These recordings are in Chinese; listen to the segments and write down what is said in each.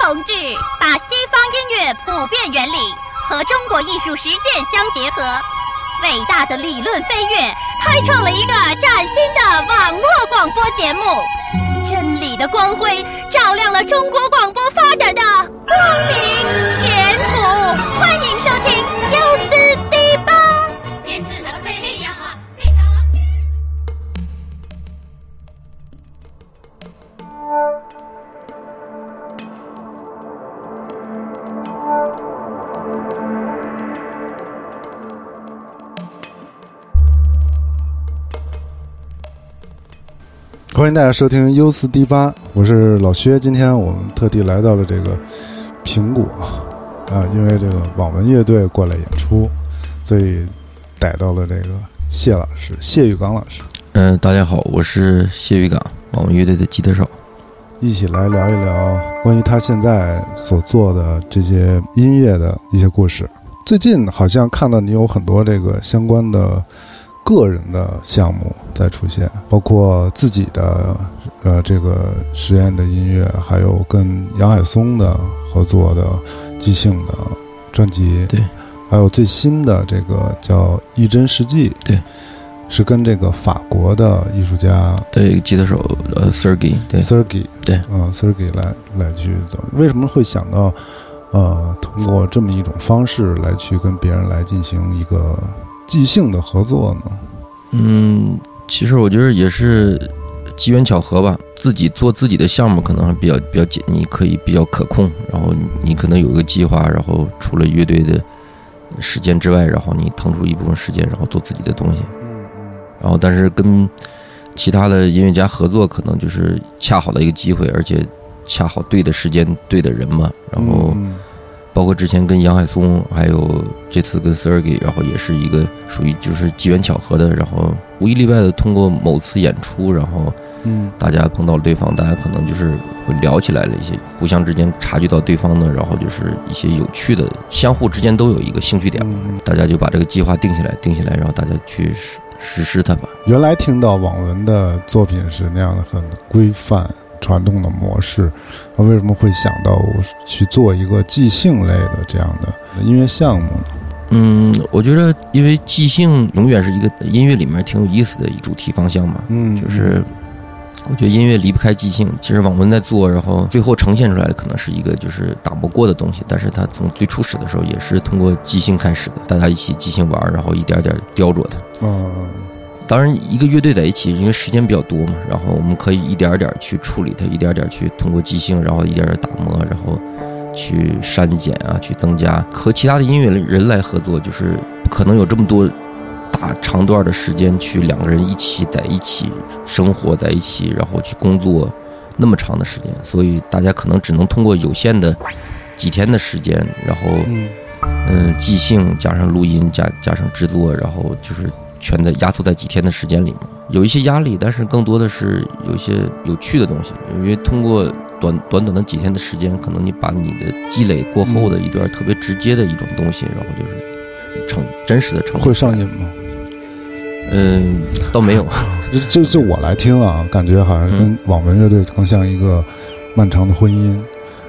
同志把西方音乐普遍原理和中国艺术实践相结合，伟大的理论飞跃，开创了一个崭新的网络广播节目。真理的光辉照亮了中国广播发展的光明前途。欢迎欢迎大家收听 U 四 D 八，我是老薛。今天我们特地来到了这个苹果啊，因为这个网文乐队过来演出，所以逮到了这个谢老师，谢玉刚老师，嗯、大家好，我是谢玉刚，网文乐队的吉他手。一起来聊一聊关于他现在所做的这些音乐的一些故事。最近好像看到你有很多这个相关的个人的项目在出现，包括自己的呃这个实验的音乐，还有跟杨海松的合作的即兴的专辑，对，还有最新的这个叫《一真实际》，对，是跟这个法国的艺术家对，吉他手呃 Sergey，对。Sergey，对。啊、s e r g e y 来来去走，为什么会想到，呃，通过这么一种方式来去跟别人来进行一个即兴的合作呢？嗯，其实我觉得也是机缘巧合吧。自己做自己的项目可能还比较比较简，你可以比较可控，然后你可能有一个计划，然后除了乐队的时间之外，然后你腾出一部分时间，然后做自己的东西。嗯然后但是跟其他的音乐家合作，可能就是恰好的一个机会，而且恰好对的时间、对的人嘛。然后。嗯包括之前跟杨海松，还有这次跟 Sergey，然后也是一个属于就是机缘巧合的，然后无一例外的通过某次演出，然后嗯大家碰到了对方，大家可能就是会聊起来了一些，互相之间察觉到对方的，然后就是一些有趣的，相互之间都有一个兴趣点，嗯，大家就把这个计划定下来，定下来，然后大家去实实施它吧。原来听到网文的作品是那样的很规范、传统的模式，那为什么会想到我去做一个即兴类的这样的音乐项目呢？嗯，我觉得因为即兴永远是一个音乐里面挺有意思的一主题方向嘛，嗯，就是我觉得音乐离不开即兴。其实网文在做，然后最后呈现出来的可能是一个就是打不过的东西，但是它从最初始的时候也是通过即兴开始的，大家一起即兴玩，然后一点点雕琢它。嗯当然，一个乐队在一起，因为时间比较多嘛，然后我们可以一点点去处理它，一点点去通过即兴，然后一点点打磨，然后去删减啊，去增加。和其他的音乐人来合作，就是不可能有这么多大长段的时间去两个人一起在一起生活在一起，然后去工作那么长的时间，所以大家可能只能通过有限的几天的时间，然后嗯嗯，即兴加上录音加加上制作，然后就是全在压缩在几天的时间里面，有一些压力，但是更多的是有一些有趣的东西，因为通过短短短的几天的时间，可能你把你的积累过后的一段特别直接的一种东西，然后就是成真实的成会上瘾吗？嗯，倒没有，就就就我来听啊，感觉好像跟网文乐队更像一个漫长的婚姻，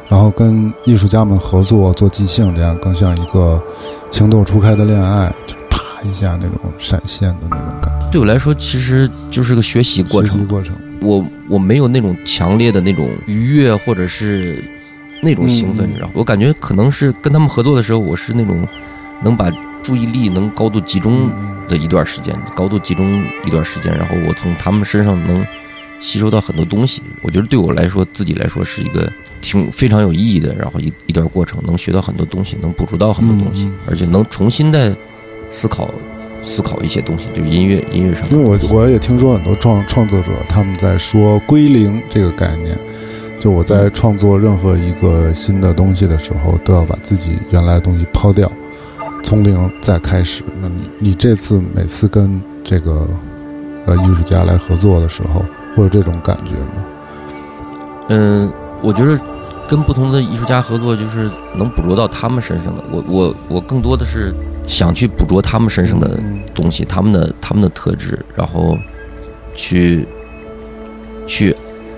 然后跟艺术家们合作做即兴，这样更像一个情窦初开的恋爱，一下那种闪现的那种感觉。对我来说其实就是个学习过程。学习过程，我我没有那种强烈的那种愉悦或者是那种兴奋嗯，然后我感觉可能是跟他们合作的时候，我是那种能把注意力能高度集中嗯的一段时间，高度集中一段时间，然后我从他们身上能吸收到很多东西。我觉得对我来说，自己来说是一个挺非常有意义的，然后一一段过程，能学到很多东西，能捕捉到很多东西，而且能重新再思考思考一些东西，就是音乐音乐上因为我我也听说很多创创作者他们在说“归零”这个概念，就我在创作任何一个新的东西的时候，都要把自己原来的东西抛掉，从零再开始。那你你这次每次跟这个呃艺术家来合作的时候，会有这种感觉吗？嗯，我觉得跟不同的艺术家合作，就是能捕捉到他们身上的。我我我更多的是想去捕捉他们身上的嗯东西，他们的他们的特质，然后去去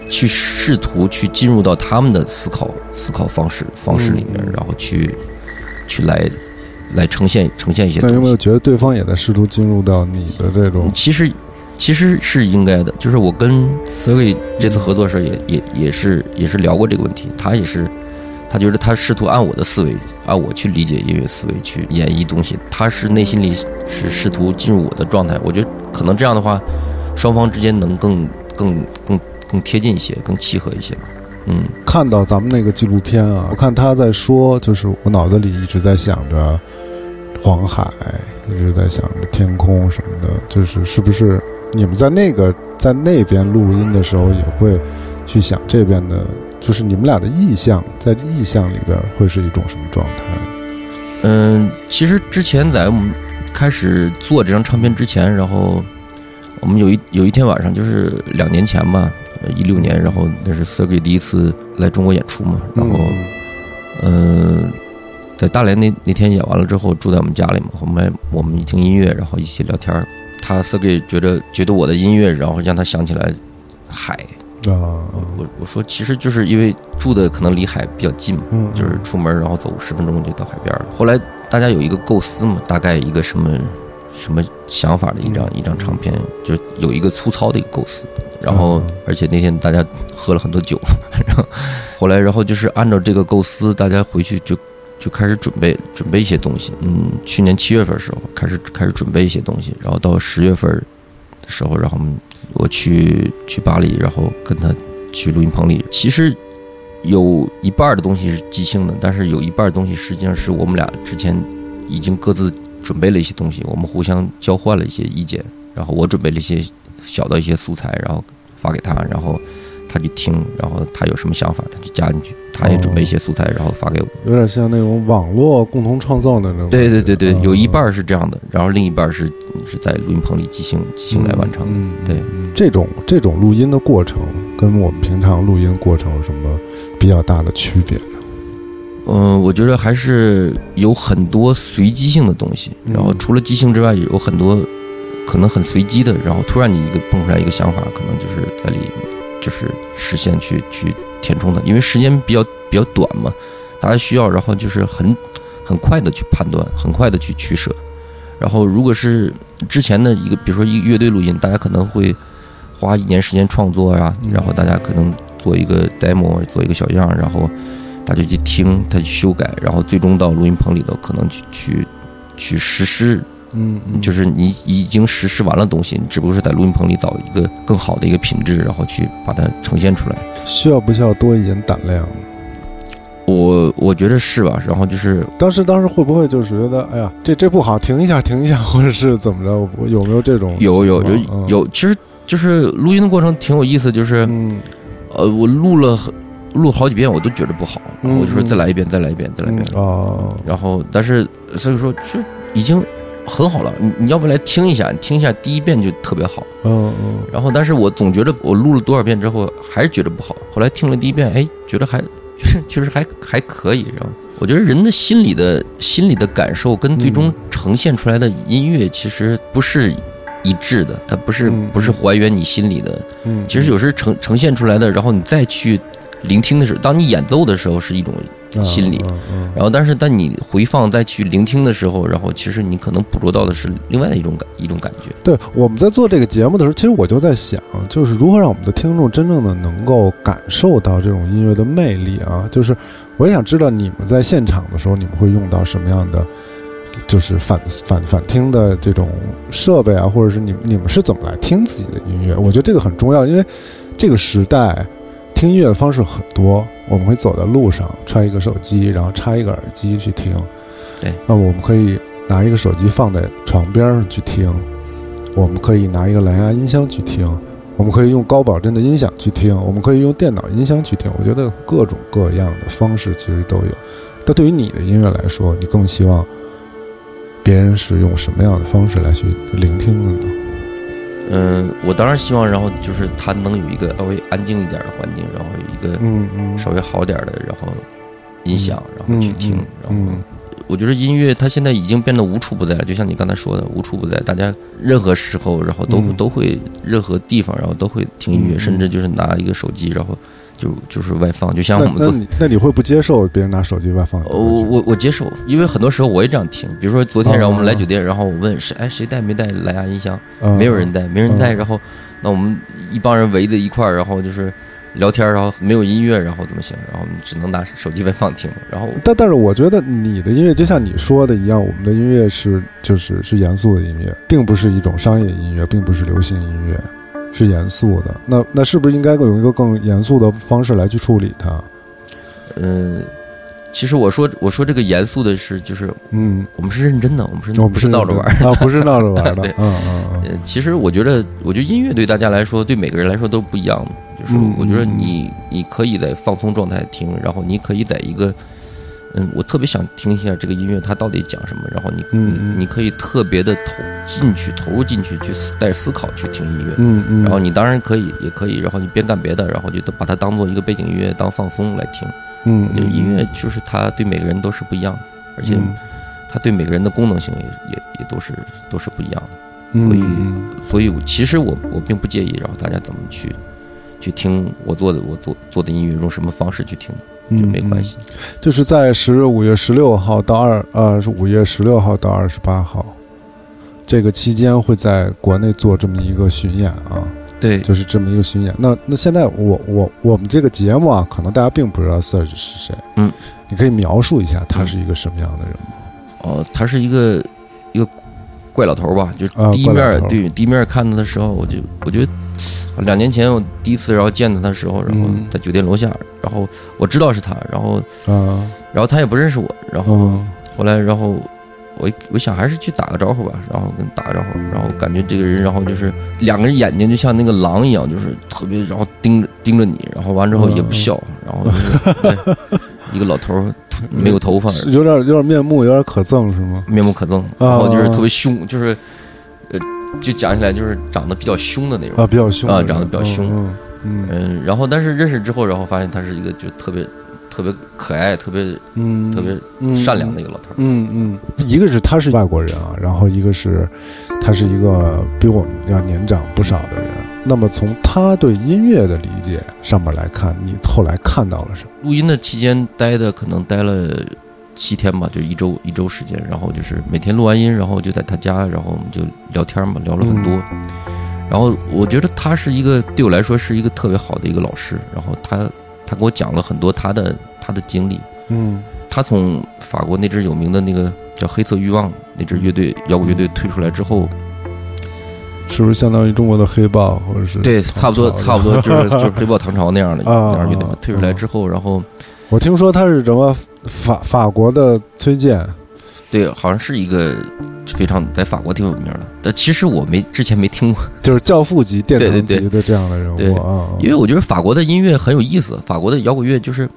去试图去进入到他们的思考思考方式方式里面，嗯然后去去来来呈现呈现一些那有没有。觉得对方也在试图进入到你的这种？其实其实是应该的，就是我跟 Siri 这次合作的时候也也也是也是聊过这个问题，他也是。他觉得他试图按我的思维，按我去理解音乐思维去演绎东西，他是内心里是试图进入我的状态。我觉得可能这样的话，双方之间能更更更更贴近一些，更契合一些吧。嗯，看到咱们那个纪录片啊，我看他在说，就是我脑子里一直在想着黄海，一直在想着天空什么的，就是是不是你们在那个在那边录音的时候也会去想这边的，就是你们俩的意向，在意向里边会是一种什么状态？嗯，其实之前在我们开始做这张唱片之前，然后我们有一有一天晚上，就是两年前吧，一六年，然后那是 Sergey 第一次来中国演出嘛，然后嗯嗯、在大连那那天演完了之后，住在我们家里嘛，我们我们一听音乐，然后一起聊天儿。他 Sergey 觉得觉得我的音乐，然后让他想起来海。啊，我我说其实就是因为住的可能离海比较近嘛，嗯，就是出门然后走十分钟就到海边了。后来大家有一个构思嘛，大概一个什么什么想法的一张、嗯一张唱片，就有一个粗糙的一个构思。然后嗯而且那天大家喝了很多酒，然后后来然后就是按照这个构思，大家回去就就开始准备准备一些东西。嗯，去年七月份的时候开始开始准备一些东西，然后到十月份的时候，然后我们我去去巴黎，然后跟他去录音棚里。其实有一半的东西是即兴的，但是有一半东西实际上是我们俩之前已经各自准备了一些东西，我们互相交换了一些意见，然后我准备了一些小的一些素材，然后发给他，然后他去听，然后他有什么想法，他就加进去。他也准备一些素材，然后发给我。有点像那种网络共同创造的那种。对对对对，嗯有一半儿是这样的，然后另一半儿是是在录音棚里即兴即兴来完成的。嗯，对嗯这种这种录音的过程跟我们平常录音过程有什么比较大的区别呢？嗯，我觉得还是有很多随机性的东西，嗯然后除了即兴之外，有很多可能很随机的，然后突然你一个蹦出来一个想法，可能就是在里就是实现去去填充的，因为时间比较比较短嘛，大家需要，然后就是很很快的去判断，很快的去取舍。然后如果是之前的一个，比如说一个乐队录音，大家可能会花一年时间创作呀、嗯然后大家可能做一个 demo，做一个小样，然后大家去听，他去修改，然后最终到录音棚里头可能去去去实施，嗯，嗯就是你已经实施完了东西，你只不过是在录音棚里找一个更好的一个品质，然后去把它呈现出来。需要不需要多一点胆量？我我觉得是吧？然后就是当时当时会不会就是觉得，哎呀，这这不好，停一下，停一下，或者是怎么着？我有没有这种有有有，有，其实就是录音的过程挺有意思，就是嗯呃，我录了很录好几遍，我都觉得不好，然后我就说嗯再来一遍，再来一遍，再来一遍。哦，然后但是所以说就已经很好了，你你要不来听一下，你听一下第一遍就特别好。嗯嗯然后但是我总觉得我录了多少遍之后还是觉得不好，后来听了第一遍，哎，觉得还确实确实还还可以。然后我觉得人的心里的心理的感受跟最终嗯呈现出来的音乐其实不是一致的，它不是嗯不是还原你心里的。嗯，其实有时呈呈现出来的，然后你再去聆听的时候，当你演奏的时候是一种嗯心理然后，但是当你回放再去聆听的时候，然后其实你可能捕捉到的是另外的一种感一种感觉。对，我们在做这个节目的时候，其实我就在想，就是如何让我们的听众真正的能够感受到这种音乐的魅力啊。就是我也想知道你们在现场的时候，你们会用到什么样的，就是反反反听的这种设备啊，或者是你你们是怎么来听自己的音乐？我觉得这个很重要，因为这个时代听音乐的方式很多，我们会走在路上揣一个手机，然后插一个耳机去听。对，那我们可以拿一个手机放在床边上去听，我们可以拿一个蓝牙音箱去听，我们可以用高保真的音响去听，我们可以用电脑音箱去听。我觉得各种各样的方式其实都有。但对于你的音乐来说，你更希望别人是用什么样的方式来去聆听的呢？嗯，我当然希望，然后就是他能有一个稍微安静一点的环境，然后有一个嗯嗯，稍微好点的，然后音响，然后去听，然后嗯我觉得音乐它现在已经变得无处不在了，就像你刚才说的，无处不在，大家任何时候，然后都、嗯。都会任何地方，然后都会听音乐，嗯。甚至就是拿一个手机，然后就就是外放，就像我们做。你那你会不接受别人拿手机外放？我我我接受，因为很多时候我也这样听。比如说昨天，哦然后我们来酒店，然后我问谁，哎，谁带没带蓝牙音箱？嗯没有人带，没人带。嗯然后，那我们一帮人围在一块儿，然后就是聊天，然后没有音乐，然后怎么行？然后我们只能拿手机外放听。然后，但但是我觉得你的音乐就像你说的一样，我们的音乐是就是是严肃的音乐，并不是一种商业音乐，并不是流行音乐，是严肃的。那那是不是应该用一个更严肃的方式来去处理它？嗯，其实我说我说这个严肃的是，就是嗯，我们是认真的，我们是我不是闹着玩儿。啊，不是闹着玩儿的 对。嗯嗯嗯呃，其实我觉得，我觉得音乐对大家来说，对每个人来说都不一样的。就是嗯我觉得你你可以在放松状态听，然后你可以在一个，嗯，我特别想听一下这个音乐它到底讲什么，然后你你你可以特别的投进去，投入进去，去思带着思考去听音乐。嗯嗯，然后你当然可以，也可以，然后你边干别的，然后就把它当做一个背景音乐，当放松来听。嗯就音乐就是它对每个人都是不一样的，而且嗯它对每个人的功能性也也也都是都是不一样的。嗯所以嗯所以其实我我并不介意，然后大家怎么去去听我做的我做做的音乐，用什么方式去听的就没关系。嗯就是在十五月十六号到二呃是五月十六号到二十八号这个期间会在国内做这么一个巡演啊，对，就是这么一个巡演。那那现在我我我们这个节目啊，可能大家并不知道 Serge 是谁，嗯，你可以描述一下他是一个什么样的人吗？哦，他是一个一个怪老头儿吧，就第一怪老头儿。面对第一面看他的时候，我就我觉得两年前我第一次然后见他的时候，然后嗯。在酒店楼下，然后我知道是他，然后啊。然后他也不认识我，然后嗯。后来然后。我我想还是去打个招呼吧，然后跟打个招呼，然后感觉这个人，然后就是两个人眼睛就像那个狼一样，就是特别，然后盯着盯着你，然后完之后也不笑，然后就是对一个老头儿，没有头发，是有点有点面目有点可憎是吗？面目可憎，啊然后就是特别凶，就是呃，就讲起来就是长得比较凶的那种，啊，比较凶啊长得比较凶嗯嗯嗯，然后但是认识之后，然后发现他是一个就特别特别可爱、特别嗯，特别嗯善良的一个老头儿。嗯嗯，一个是他是外国人啊，然后一个是他是一个比我们要年长不少的人。那么从他对音乐的理解上面来看，你后来看到了什么？录音的期间待的可能待了七天吧，就一周一周时间，然后就是每天录完音，然后就在他家，然后我们就聊天嘛，聊了很多。然后我觉得他是一个对我来说是一个特别好的一个老师，然后他他给我讲了很多他的他的经历。嗯他从法国那支有名的那个叫黑色欲望那支乐队摇滚乐队退出来之后，是不是相当于中国的黑豹，或者是对，差不多 差不多就是就是黑豹唐朝那样的啊 那样乐队嘛啊。退出来之后，然后我听说他是什么法法国的崔健，对，好像是一个非常在法国挺有名的，但其实我没之前没听过，就是教父级、殿堂级的这样的人对物啊。因为我觉得法国的音乐很有意思，法国的摇滚乐就是。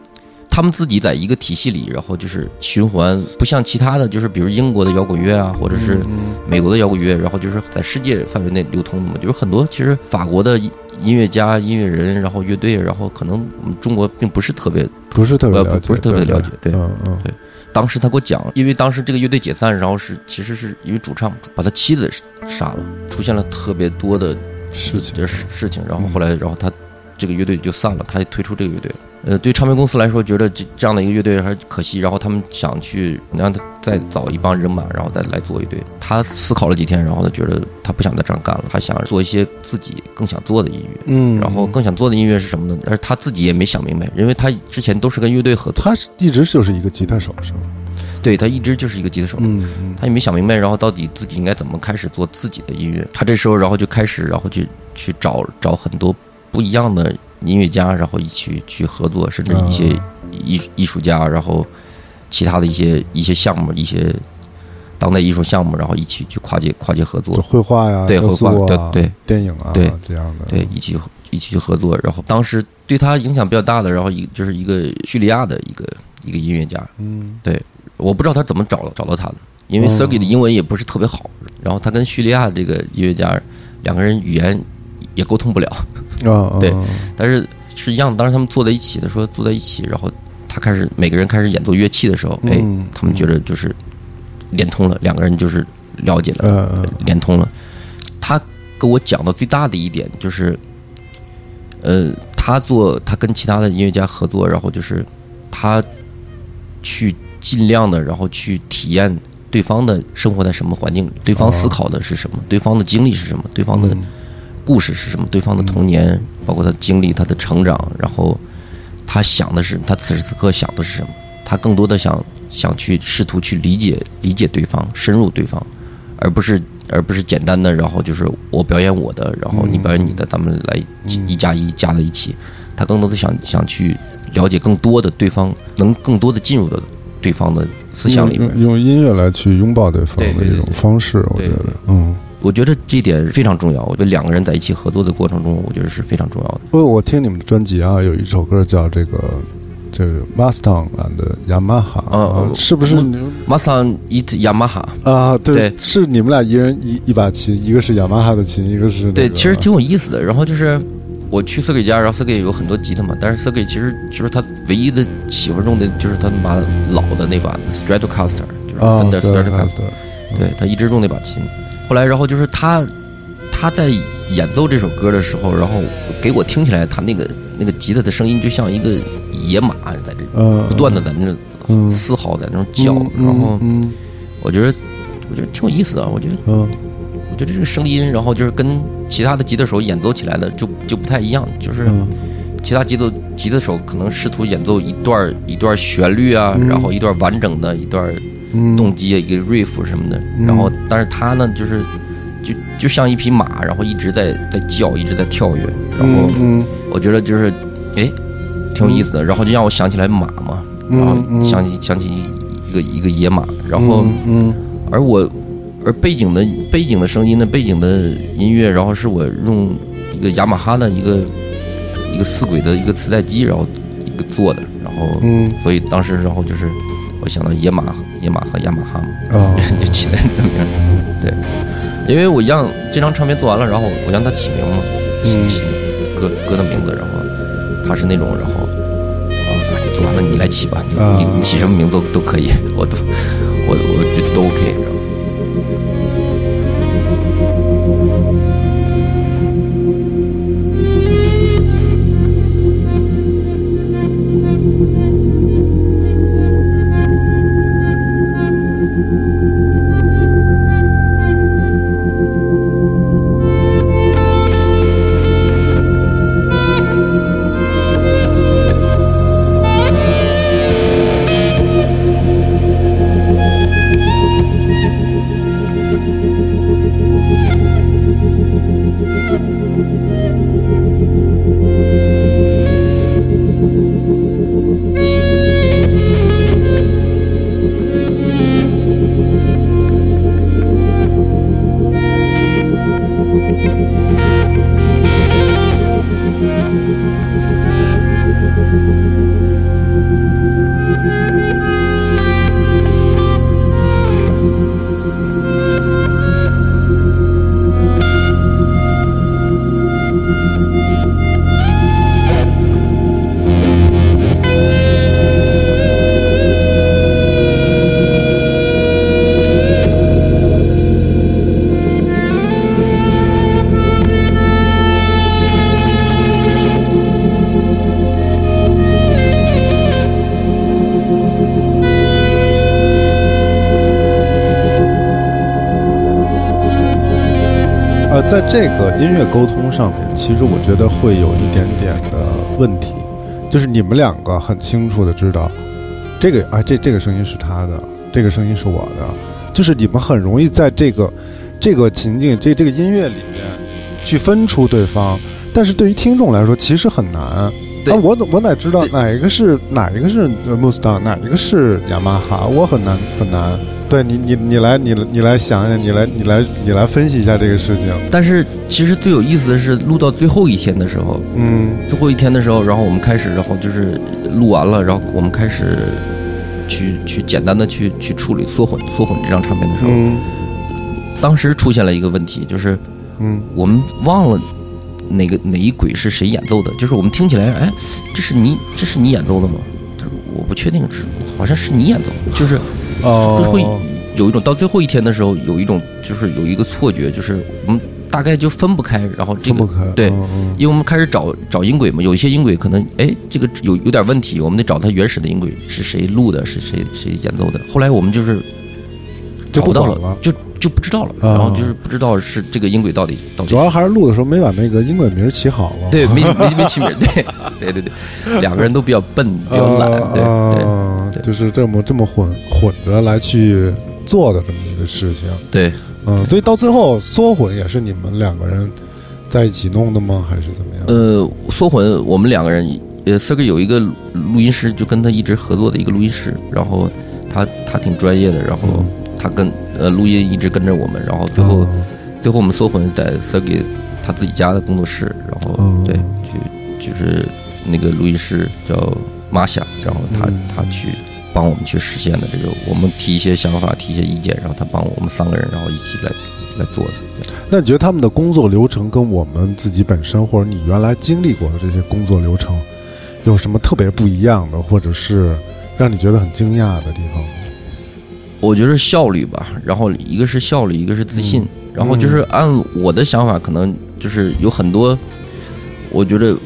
他们自己在一个体系里，然后就是循环，不像其他的就是比如英国的摇滚乐啊，或者是嗯美国的摇滚乐，然后就是在世界范围内流通的嘛，就是很多其实法国的音音乐家、音乐人，然后乐队，然后可能我们中国并不是特别。不是特别呃了解，不不是特别了解对嗯嗯当时他给我讲，因为当时这个乐队解散，然后是其实是因为主唱把他妻子杀了，出现了特别多的事情这事事情，然后后来然后他这个乐队就散了，他也退出这个乐队了。呃，对唱片公司来说，觉得这这样的一个乐队还是可惜，然后他们想去让他再找一帮人马，然后再来做一队。他思考了几天，然后他觉得他不想再这样干了，他想做一些自己更想做的音乐。嗯，然后更想做的音乐是什么呢？而他自己也没想明白，因为他之前都是跟乐队合作，他是一直就是一个吉他手是吗？对他一直就是一个吉他手。嗯嗯他也没想明白，然后到底自己应该怎么开始做自己的音乐。他这时候，然后就开始，然后去去找找很多不一样的音乐家，然后一起去合作，甚至一些啊艺艺术家，然后其他的一些一些项目，一些当代艺术项目，然后一起去跨界跨界合作。就，绘画呀、对绘画对对。电影啊，对。这样的，对，一起一起去合作。然后当时对他影响比较大的，然后一就是一个叙利亚的一个一个音乐家，嗯。对我不知道他怎么找找到他的，因为哦 Sergey 的英文也不是特别好，然后他跟叙利亚这个音乐家两个人语言也沟通不了，啊，对啊。但是是一样，当时他们坐在一起的，说坐在一起，然后他开始每个人开始演奏乐器的时候，哎，嗯他们觉得就是连通了，两个人就是了解了，连通了。他跟我讲的最大的一点就是，呃，他做他跟其他的音乐家合作，然后就是他去尽量的，然后去体验对方的生活在什么环境里，对方思考的是什么，对方的经历是什么，对方的故事是什么，对方的童年，包括他的经历、他的成长，然后他想的是他此时此刻想的是什么，他更多的想想去试图去理解理解对方，深入对方，而不是而不是简单的，然后就是我表演我的，然后你表演你的，咱们来一加一加在一起。他更多的想想去了解更多的对方，能更多的进入到对方的思想里面用。用音乐来去拥抱对方的一种方式，我对觉得，嗯。我觉得这一点非常重要。我觉得两个人在一起合作的过程中，我觉得是非常重要的。因为我听你们的专辑啊，有一首歌叫这个，就是 Mustang and Yamaha，嗯是不是你马桑伊雅马哈，啊？对，对是你们俩一人一一把琴，一个是雅马哈的琴，一个是、那对，其实挺有意思的。然后就是我去 s e r g e 家，然后 s e r g e 有很多吉他嘛，但是 s e r g e 其实就是他唯一的喜欢用的就是他把老的那把 Stratocaster，就是啊 Fender Stratocaster，对他一直用那把琴。后来，然后就是他他在演奏这首歌的时候，然后给我听起来，他那个那个吉他的声音就像一个野马在这嗯，不断的在那嗯嘶嚎，在那种叫，嗯然后嗯。我觉得我觉得挺有意思的。我觉得嗯。我觉得这个声音，然后就是跟其他的吉他手演奏起来的就就不太一样，就是嗯。其他吉他吉他手可能试图演奏一段一段旋律啊，嗯。然后一段完整的一段嗯，动机啊，一个 riff 什么的，嗯然后但是他呢，就是就就像一匹马，然后一直在在叫，一直在跳跃，然后我觉得就是哎挺有意思的，然后就让我想起来马嘛，嗯然后嗯。想起想起一个一个野马，然后而我而背景的背景的声音呢，背景的音乐，然后是我用一个雅马哈的一个一个四轨的一个磁带机，然后一个做的，然后嗯。所以当时然后就是我想到野马野马和雅马哈嘛。啊 就起的那个名字。对，因为我让这张唱片做完了，然后我让他起名嘛，起嗯起歌歌的名字，然后他是那种，然后啊，反正做完了你来起吧，你啊你你起什么名字都都可以，我都我我觉得都 OK，在这个音乐沟通上面，其实我觉得会有一点点的问题，就是你们两个很清楚的知道，这个啊，这这个声音是他的，这个声音是我的，就是你们很容易在这个这个情境、这这个音乐里面去分出对方，但是对于听众来说，其实很难。我我哪知道哪一个是哪一个是呃 Mustang，哪一个是雅马哈？我很难很难。对你你你来你你来想想，你来你来你来分析一下这个事情。但是其实最有意思的是，录到最后一天的时候，嗯最后一天的时候，然后我们开始，然后就是录完了，然后我们开始去去简单的去去处理缩混缩混这张唱片的时候，嗯当时出现了一个问题，就是嗯我们忘了哪个哪一轨是谁演奏的，就是我们听起来，哎，这是你这是你演奏的吗？他说我不确定是好像是你演奏，就是会有一种到最后一天的时候，有一种就是有一个错觉，就是我们大概就分不开，然后这个对，因为我们开始找找音轨嘛，有一些音轨可能哎这个有有点问题，我们得找它原始的音轨是谁录的，是谁谁演奏的。后来我们就是就找不到了。就就不知道了，啊然后就是不知道是这个音轨到底到底主要还是录的时候没把那个音轨名起好了。对没没没起名，对对对对，两个人都比较笨，比较懒，对对啊对就是这么这么混混着来去做的这么一个事情。对。嗯，所以到最后缩混也是你们两个人在一起弄的吗？还是怎么样？呃，缩混我们两个人，呃 c i r 有一个录音师，就跟他一直合作的一个录音师，然后他他挺专业的，然后嗯他跟呃录音一直跟着我们，然后最后、嗯最后我们缩混在 c i r 他自己家的工作室，然后、嗯对，去就是那个录音师叫玛夏，然后他、嗯他去帮我们去实现的这个，我们提一些想法，提一些意见，然后他帮我们三个人，然后一起来来做的。那你觉得他们的工作流程跟我们自己本身或者你原来经历过的这些工作流程有什么特别不一样的，或者是让你觉得很惊讶的地方？我觉得效率吧，然后一个是效率，一个是自信，嗯然后就是按我的想法，可能就是有很多，我觉得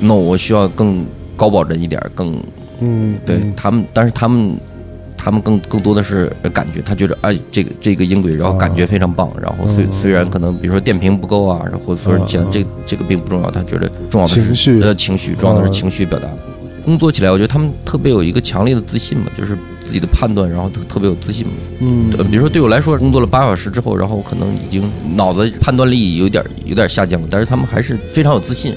，no，我需要更高保真一点，更嗯，对嗯他们，但是他们。他们更更多的是感觉，他觉得哎，这个这个音轨，然后感觉非常棒，然后虽嗯虽然可能比如说电瓶不够啊，然后或者说讲这这个并不重要，他觉得重要的是情绪呃情绪，重要的是嗯情绪表达。工作起来，我觉得他们特别有一个强烈的自信嘛，就是自己的判断，然后特特别有自信嘛。嗯呃，比如说对我来说，工作了八小时之后，然后可能已经脑子判断力有点有点下降，但是他们还是非常有自信。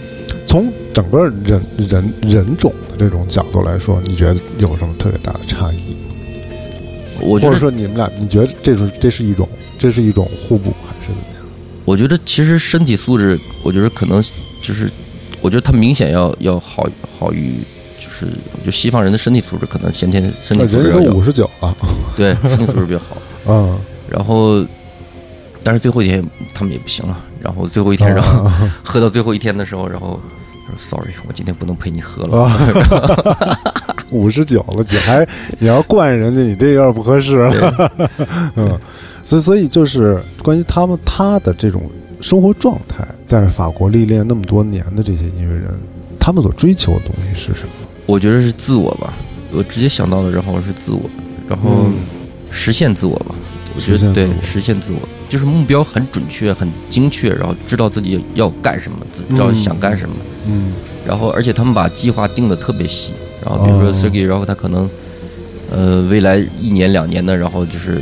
从整个人人人种的这种角度来说，你觉得有什么特别大的差异？或者我觉得，说你们俩，你觉得这是这是一种这是一种互补还是怎么样？我觉得其实身体素质，我觉得可能就是，我觉得他明显要要好好于，就是就西方人的身体素质可能先天身体素质都五十九了，对身体素质比较好。嗯，然后，但是最后一天他们也不行了，然后最后一天，然后啊喝到最后一天的时候，然后他说 sorry，我今天不能陪你喝了。啊，五十九了，你还你要惯人家，你这有点不合适。对 嗯，所以所以就是关于他们他的这种生活状态，在法国历练那么多年的这些音乐人，他们所追求的东西是什么？我觉得是自我吧，我直接想到的，然后是自我，然后嗯实现自我吧。我觉得对实现自我，就是目标很准确、很精确，然后知道自己要干什么，知道嗯想干什么，嗯。然后而且他们把计划定的特别细，然后比如说哦。Sergey，然后他可能呃未来一年两年的，然后就是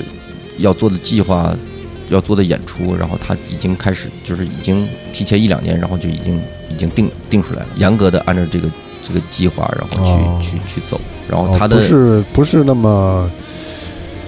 要做的计划。要做的演出，然后他已经开始，就是已经提前一两年，然后就已经已经定定出来了，严格的按照这个这个计划，然后去、哦。去去走，然后哦他的不是不是那么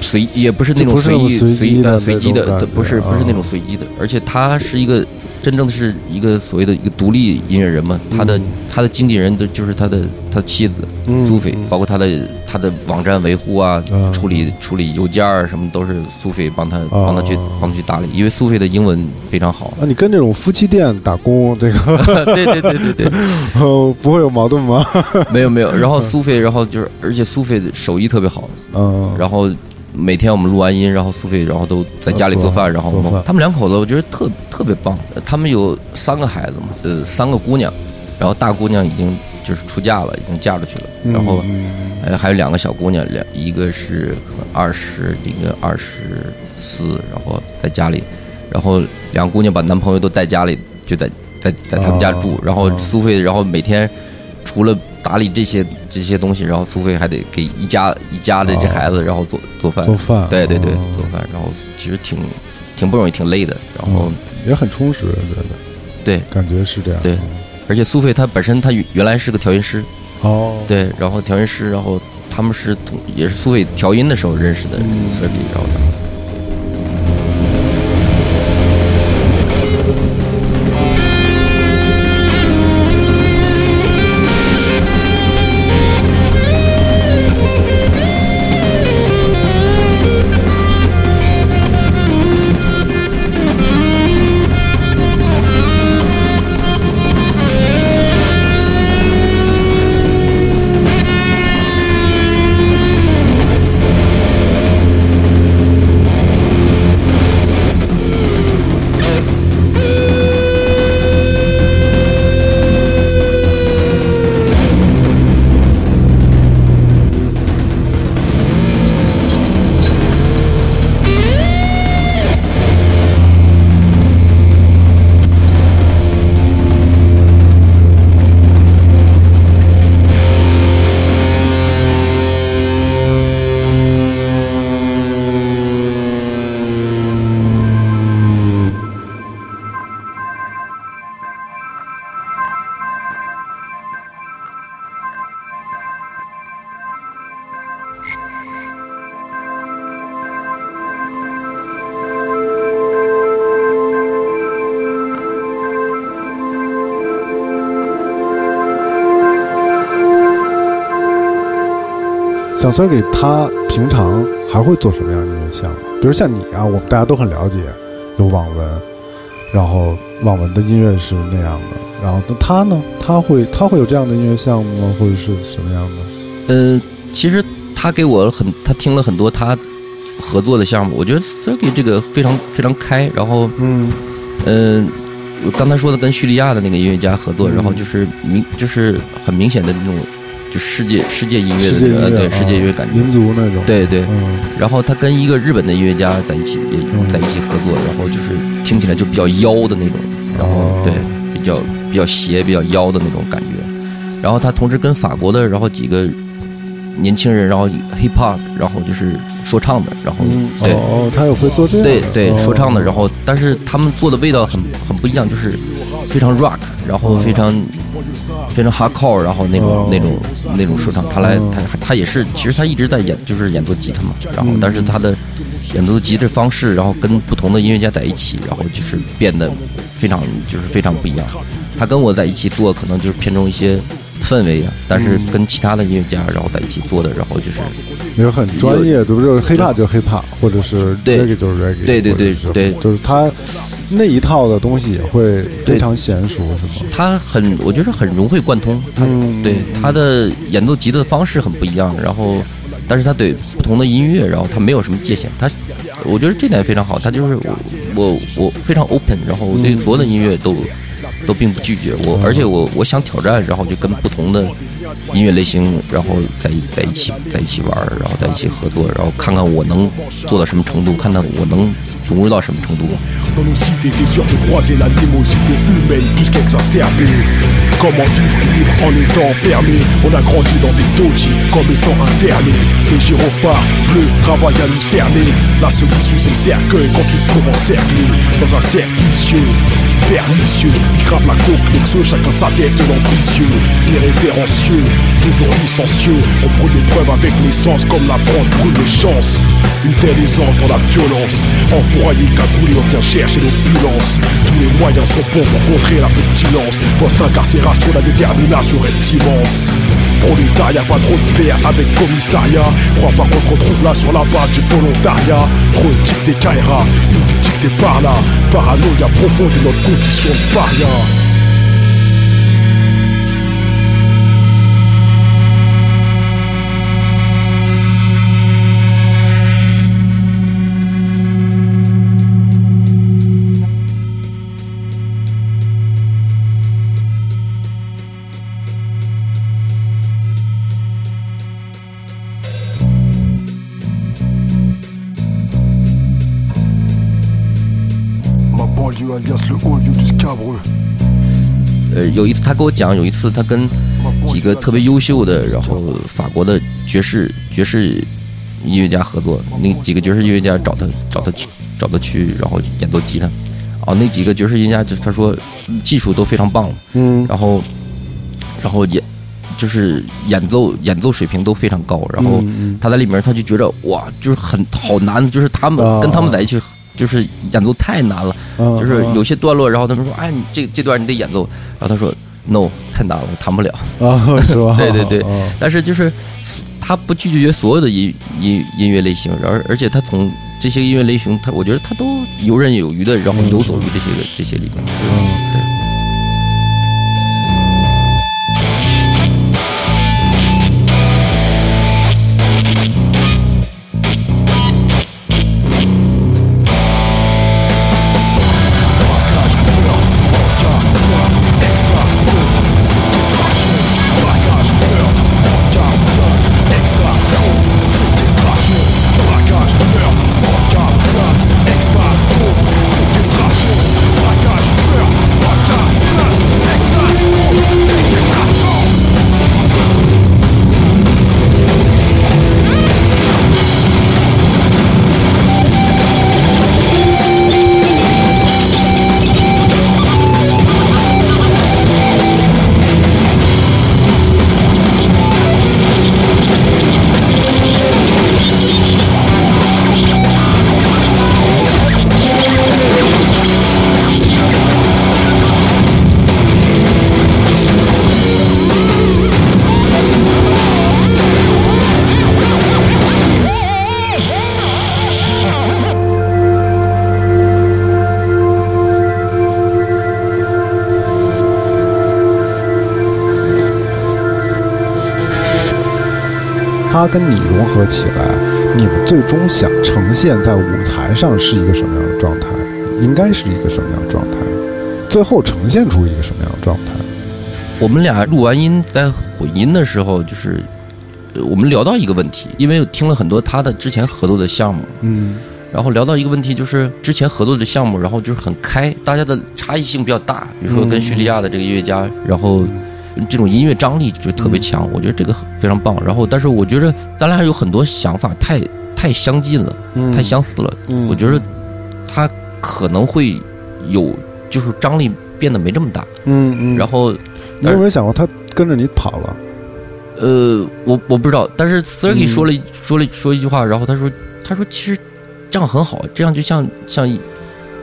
随也不是那种随意随机的呃随机的，不是不是啊。那种随机的，而且他是一个真正的是一个所谓的一个独立音乐人嘛，他的嗯。他的经纪人的就是他的他的妻子嗯苏菲嗯，包括他的他的网站维护啊啊，处理处理邮件啊什么都是苏菲帮他帮他去啊帮他去打理，因为苏菲的英文非常好。那，你跟这种夫妻店打工，这个 对对对对对，呃不会有矛盾吗？没有没有，然后苏菲，然后就是而且苏菲的手艺特别好，嗯，然后每天我们录完音，然后苏菲，然后都在家里做饭，然后他们两口子我觉得特特别棒。呃他们有三个孩子嘛，呃，三个姑娘，然后大姑娘已经就是出嫁了，已经嫁出去了，然后嗯还还有两个小姑娘，两一个是可能二十，一个二十四，然后在家里，然后两个姑娘把男朋友都带家里，就在在在他们家住哦，然后哦苏菲，然后每天除了打理这些这些东西，然后苏菲还得给一家一家的这孩子，然后做做饭，哦做饭，对对对，哦。做饭，然后其实挺挺不容易，挺累的，然后嗯也很充实，我觉得对，感觉是这样。对。而且苏菲她本身她原来是个调音师，哦，对，然后调音师，然后他们是同也是苏菲调音的时候认识的嗯。Sergey，然后他。像 Sergey 他平常还会做什么样的音乐项目？比如像你啊，我们大家都很了解，有网文，然后网文的音乐是那样的，然后那他呢？他会他会有这样的音乐项目吗？或者是什么样的？呃，其实他给我很，他听了很多他合作的项目，我觉得 Sergey 这个非常非常开，然后嗯嗯，我刚才说的跟叙利亚的那个音乐家合作，嗯然后就是明就是很明显的那种就世界世界音乐的呃对啊世界音乐感觉。民，族那种，，对对。嗯。然后他跟一个日本的音乐家在一起也嗯。在一起合作，然后就是听起来就比较妖的那种，然后哦对比较比较邪、比较妖的那种感觉。然后他同时跟法国的，然后几个年轻人，然后 hip hop，然后就是说唱的，然后嗯，对。哦哦，他也会做这样，对对哦。说唱的，然后但是他们做的味道很很不一样，就是非常 rock，然后非常非常 hardcore，然后那种哦。那种那种说唱，他来哦。他他也是，其实他一直在演就是演奏吉他嘛，然后嗯。但是他的演奏吉他方式，然后跟不同的音乐家在一起，然后就是变得非常就是非常不一样。他跟我在一起做，可能就是偏重一些氛围啊，但是嗯。跟其他的音乐家然后在一起做的，然后就是也很专业，对不对？黑怕就是黑怕，或者是对。reggae 就是 reggae，对对对对。就是他那一套的东西也会非常娴熟，是吗？他很，我觉得很融会贯通。他嗯对他的演奏吉他的方式很不一样，然后，但是他对不同的音乐，然后他没有什么界限。他，我觉得这点非常好。他就是我我我非常 open，然后我对所有的音乐都都并不拒绝。我，而且我我想挑战，然后就跟不同的音乐类型，然后在在一起在一起玩，然后在一起合作，然后看看我能做到什么程度，看看我能融入到什么程度。pernicieux. Il grave la coke, l'exo, chacun sa de l'ambitieux, irrévérencieux, toujours licencieux. On prend les preuves avec l'essence, comme la France brûle les chances. Une telle aisance dans la violence, enfouraillé, cagoulé, on vient chercher l'opulence. Tous les moyens sont bons pour contrer la pestilence. Post-incarcération, la détermination reste immense. Prolétariat, pas trop de paix avec commissariat. Crois pas qu'on se retrouve là sur la base du volontariat. Trop éthique des Kaira, une des par là. Paranoïa profonde de notre condition de paria. 有一次他跟我讲，有一次他跟几个特别优秀的，然后法国的爵士爵士音乐家合作，那几个爵士音乐家找他找他去找他去，然后演奏吉他。哦，那几个爵士音乐家就他说技术都非常棒，嗯。然后然后也就是演奏演奏水平都非常高，然后他在里面他就觉得哇，就是很好难，就是他们啊。跟他们在一起就是演奏太难了。嗯就是嗯有些段落，然后他们说，哎，你这这段你得演奏，然后他说，no，太难了，我弹不了。啊，是吧？对对对啊但是就是他不拒绝所有的音音音乐类型，而而且他从这些音乐类型，他我觉得他都游刃有余的，然后游走于这些这些里面。嗯对。他跟你融合起来，你们最终想呈现在舞台上是一个什么样的状态？应该是一个什么样的状态？最后呈现出一个什么样的状态？我们俩录完音，在混音的时候，就是呃我们聊到一个问题，因为听了很多他的之前合作的项目，嗯然后聊到一个问题，就是之前合作的项目，然后就是很开，大家的差异性比较大，比如说跟叙利亚的这个音乐家，然后这种音乐张力就特别强，我觉得这个非常棒。然后，但是我觉得咱俩有很多想法太太相近了，嗯太相似了，嗯我觉得他可能会有就是张力变得没这么大。嗯嗯。然后，你有没有想过他跟着你跑了？呃，我我不知道，但是 Sergey 嗯说了一、说了说一句话，然后他说他说其实这样很好，这样就像像一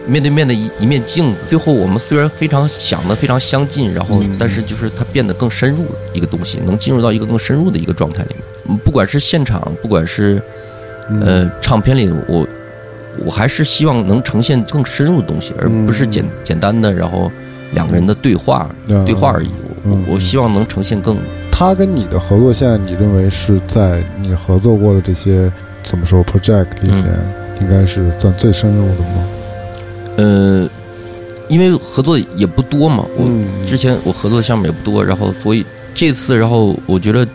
面对面的一一面镜子。最后我们虽然非常想的非常相近，然后、嗯但是就是它变得更深入一个东西，能进入到一个更深入的一个状态里面。嗯不管是现场，不管是嗯呃唱片里，我我还是希望能呈现更深入的东西，而不是简简单的然后两个人的对话、嗯对话而已。我嗯我希望能呈现更他跟你的合作，现在你认为是在你合作过的这些怎么说 project 里面，应该是算最深入的吗？呃，因为合作也不多嘛，我嗯。之前我合作的项目也不多，然后所以这次，然后我觉得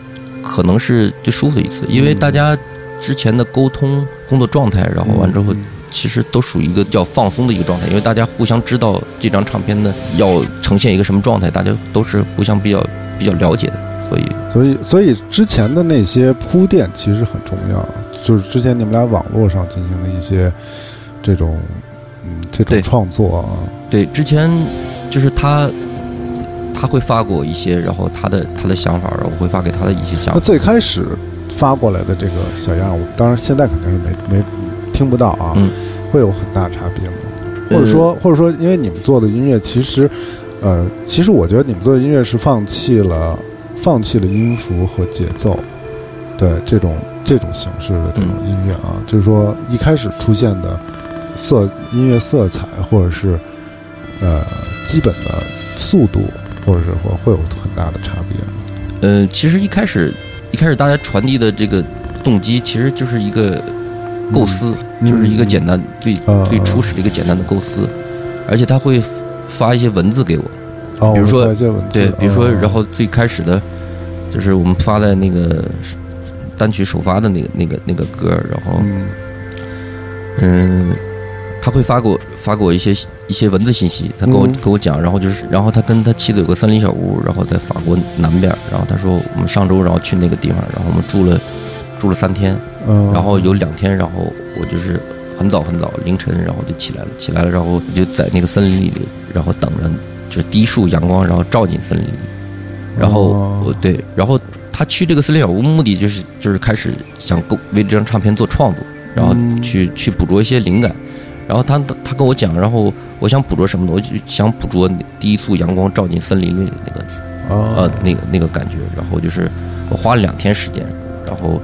可能是最舒服的一次，因为大家之前的沟通工作状态，然后完之后嗯其实都属于一个比较放松的一个状态，因为大家互相知道这张唱片呢要呈现一个什么状态，大家都是互相比较比较了解的，所以所以，所以之前的那些铺垫其实很重要，就是之前你们俩网络上进行的一些这种，嗯，这种对创作啊，对，之前就是他他会发过一些，然后他的他的想法，然后我会发给他的一些想那法。最开始发过来的这个小样，我当然现在肯定是没没听不到啊，嗯。会有很大差别吗？或者说，或者说，因为你们做的音乐其实，呃，其实我觉得你们做的音乐是放弃了放弃了音符和节奏，对这种这种形式的这种音乐啊，就是说一开始出现的色音乐色彩，或者是呃基本的速度，或者是会会有很大的差别。呃，其实一开始一开始大家传递的这个动机，其实就是一个构思，嗯就是一个简单最、嗯最初始的一个简单的构思，而且他会发一些文字给我，哦，比如说对，比如说，哦然后最开始的，就是我们发在那个单曲首发的那个那个那个歌，然后嗯嗯，他会发给我发给我一些一些文字信息，他跟我、嗯。跟我讲，然后就是，然后他跟他妻子有个森林小屋，然后在法国南边，然后他说我们上周然后去那个地方，然后我们住了住了三天，嗯，然后有两天，然后我就是很早很早凌晨，然后就起来了，起来了，然后就在那个森林里，然后等着，就是第一束阳光，然后照进森林里，然后哦。我对，然后他去这个森林小屋，目的就是就是开始想构为这张唱片做创作，然后嗯。去去捕捉一些灵感，然后他他跟我讲，然后我想捕捉什么呢？我就想捕捉第一束阳光照进森林里的那个哦。呃那个那个感觉，然后就是我花了两天时间，然后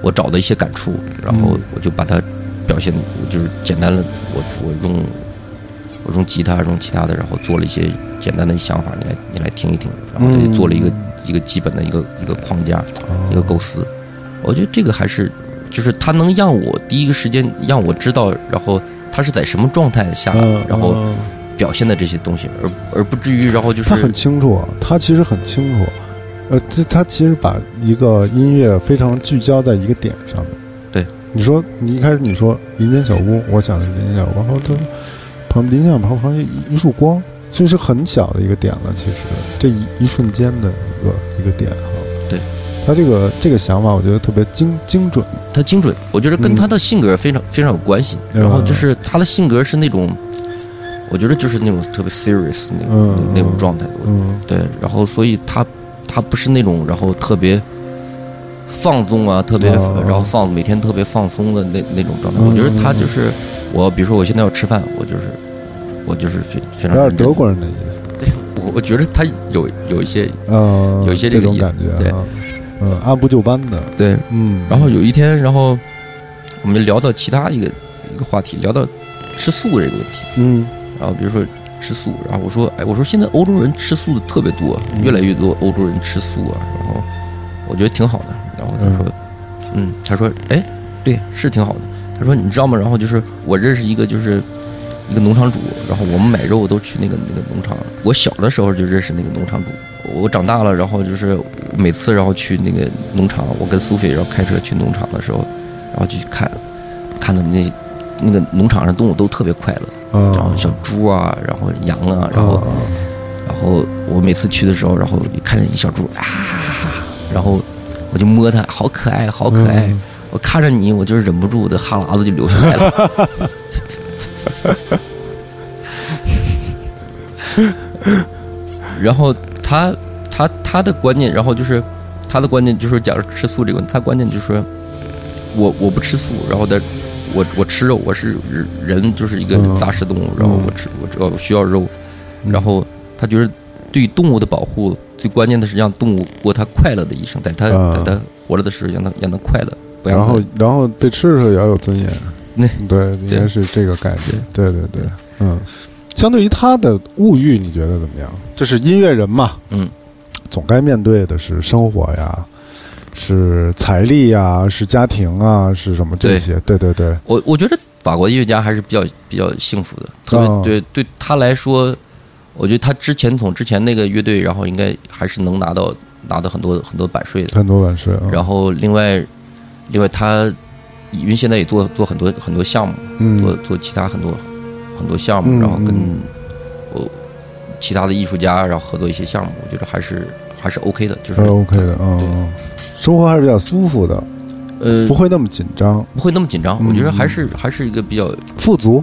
我找的一些感触，然后嗯我就把它表现，我就是简单的我我用我用吉他用其他的，然后做了一些简单的想法，你来你来听一听，然后就做了一个、一个基本的一个一个框架，一个构思，我觉得这个还是就是它能让我第一个时间让我知道，然后他是在什么状态下，嗯然后嗯。表现的这些东西，而而不至于然后就是他很清楚，他其实很清楚，呃，他他其实把一个音乐非常聚焦在一个点上面。对，你说你一开始你说林间小屋，我想的是林间小屋，然后他旁林间小屋旁旁边一一束光，其实很小的一个点了，其实这一一瞬间的一个一个点他这个这个想法，我觉得特别精精准。他精准，我觉得跟嗯。他的性格非常非常有关系。嗯。然后就是他的性格是那种，我觉得就是那种特别 serious 那种、嗯那那种状态。嗯。对，然后所以他他不是那种然后特别放纵啊，特别、哦。然后放每天特别放松的那那种状态。嗯我觉得他就是我，比如说我现在要吃饭，我就是我就是非非常有点德国人的意思，对，我我觉得他有有一些嗯，有一些这个意思种感觉对。啊，嗯，按部就班的，对。嗯，然后有一天，然后我们聊到其他一个一个话题，聊到吃素这个问题。嗯然后比如说吃素，然后我说，哎，我说现在欧洲人吃素的特别多，嗯越来越多欧洲人吃素啊。然后我觉得挺好的。然后他说，嗯，他说，哎，对，是挺好的。他说，你知道吗？然后就是我认识一个就是一个农场主，然后我们买肉都去那个那个农场。我小的时候就认识那个农场主，我长大了，然后就是每次然后去那个农场，我跟苏菲然后开车去农场的时候，然后就去看，看到那那个农场上动物都特别快乐，啊然后小猪啊，然后羊啊，然后。然后我每次去的时候，然后一看见一小猪啊，然后我就摸它，好可爱，好可爱。嗯我看着你，我就是忍不住，我的哈喇子就流下来了。然后他他他的观念，然后就是他的观念就是假如吃素这个问题，他观念就是我我不吃素，然后的我我吃肉，我是人就是一个嗯。杂食动物，然后我吃我知道我需要肉，然后他觉得对动物的保护最关键的是让动物过它快乐的一生，在它啊。在它活着的时候让它让它快乐，不然后然后被吃的时候也要有尊严，那对，应该是这个概念，对对。对，嗯。相对于他的物欲，你觉得怎么样？就是音乐人嘛，嗯，总该面对的是生活呀，是财力呀，是家庭啊，是什么这些？对对对，我我觉得法国音乐家还是比较比较幸福的，特别、哦对对他来说，我觉得他之前从之前那个乐队，然后应该还是能拿到拿到很多很多版税的。很多晚睡啊。然后另外另外他因为现在也做做很多很多项目，做嗯做其他很多很多项目，嗯然后跟嗯。我其他的艺术家然后合作一些项目，我觉得还是还是 OK 的，就是 OK 的，嗯，嗯。生活还是比较舒服的，呃不会那么紧张，不会那么紧张，嗯我觉得还是还是一个比较富足，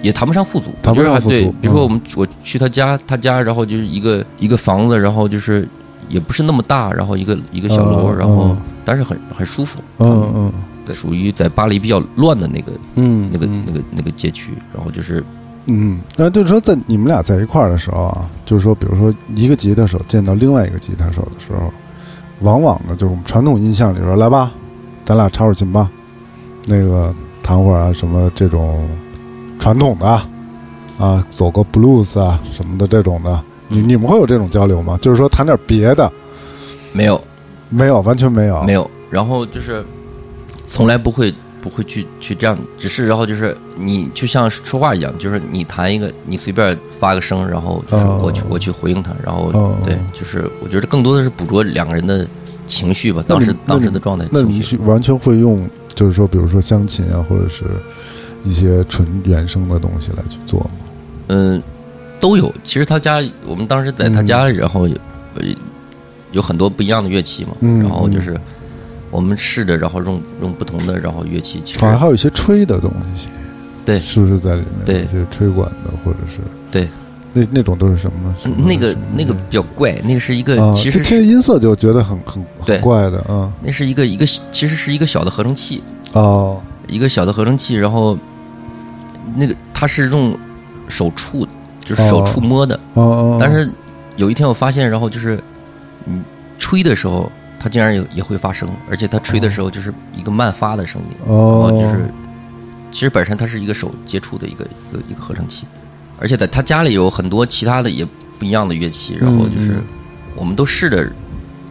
也谈不上富足，谈不上富足我觉得还对，比如嗯说我们我去他家，他家然后就是一个一个房子，然后就是也不是那么大，然后一个一个小楼，嗯然后嗯。但是很很舒服，嗯嗯。对，属于在巴黎比较乱的那个嗯，那个嗯。那个那个街区，然后就是嗯，那就是说，在你们俩在一块儿的时候啊，就是说，比如说一个吉他手见到另外一个吉他手的时候，往往呢，就是我们传统印象里边，来吧，咱俩插会儿琴吧，那个弹会儿啊，什么这种传统的啊，啊走个 blues 啊什么的这种的，你嗯。你们会有这种交流吗？就是说弹点别的，没有。没有，完全没有，没有，然后就是从来不会不会去去这样，只是然后就是你就像说话一样，就是你弹一个，你随便发个声，然后就是哦我去我去回应他，然后哦对，就是我觉得更多的是捕捉两个人的情绪吧，当时当时的状态那你。是完全会用，就是说，比如说乡琴啊，或者是一些纯原声的东西来去做吗？嗯，都有。其实他家，我们当时在他家里，然后有很多不一样的乐器嘛，嗯然后就是我们试着，然后用用不同的然后乐器，其实好像还有一些吹的东西，对。是不是在里面？对。一些吹管的，或者是对。那那种都是什么？什么那个那个比较怪，那个是一个啊，其实就听音色就觉得很很很怪的啊。那是一个一个其实是一个小的合成器，哦。一个小的合成器，然后那个它是用手触的，就是手哦触摸的，哦哦，但是有一天我发现，然后就是你吹的时候，它竟然也也会发声，而且它吹的时候就是一个慢发的声音，然哦后就是其实本身它是一个手接触的一个一个一个合成器，而且在他家里有很多其他的也不一样的乐器，然后就是嗯我们都试着。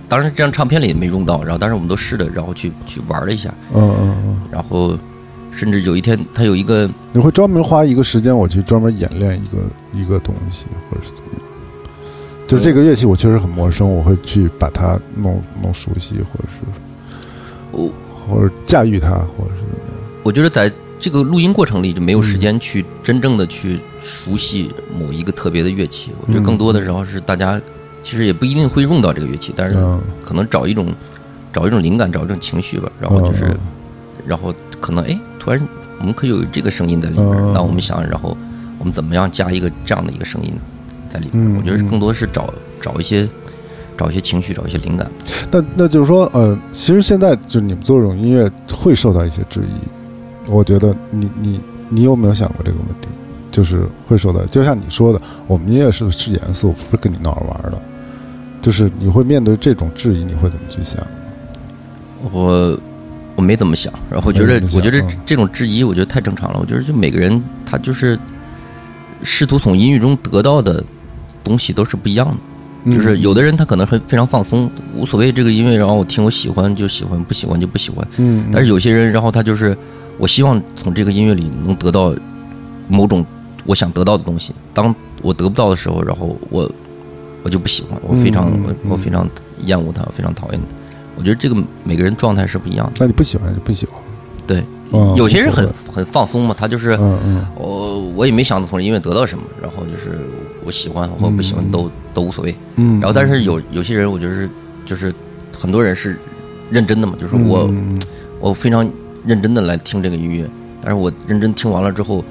当然，这张唱片里也没用到，然后但是我们都试着，然后去去玩了一下，嗯嗯嗯，然后甚至有一天，他有一个你会专门花一个时间，我去专门演练一个一个东西，或者是怎么样？就是这个乐器我确实很陌生，我会去把它弄弄熟悉，或者是我或者驾驭它，或者是怎么样？我觉得在这个录音过程里就没有嗯时间去真正的去熟悉某一个特别的乐器。我觉得嗯更多的时候是大家其实也不一定会用到这个乐器，但是嗯可能找一种找一种灵感，找一种情绪吧。然后就是嗯，然后可能哎，突然我们可以有这个声音在里面嗯。那我们想，然后我们怎么样加一个这样的一个声音在里嗯面？我觉得嗯更多是找找一些找一些情绪，找一些灵感。那那就是说，呃，其实现在就你们做这种音乐会受到一些质疑。我觉得你你你有没有想过这个问题？就是会受到，就像你说的，我们音乐是是严肃，不是跟你闹着玩的。就是你会面对这种质疑，你会怎么去想？我我没怎么想，然后我觉得我觉得嗯这种质疑，我觉得太正常了。我觉得就每个人他就是试图从音乐中得到的东西都是不一样的。就是有的人他可能很非常放松，无所谓这个音乐，然后我听我喜欢就喜欢，不喜欢就不喜欢。嗯，但是有些人，然后他就是，我希望从这个音乐里能得到某种我想得到的东西。当我得不到的时候，然后我我就不喜欢，我非常嗯我非常厌恶他，非常讨厌它。我觉得这个每个人状态是不一样的。那你不喜欢就不喜欢。对，嗯有些人很很放松嘛，他就是嗯嗯我我也没想从音乐得到什么，然后就是我喜欢或不喜欢都都无所谓。嗯。然后但是有有些人，我觉得是就是很多人是认真的嘛，就是我。嗯我非常认真的来听这个音乐，但是我认真听完了之后，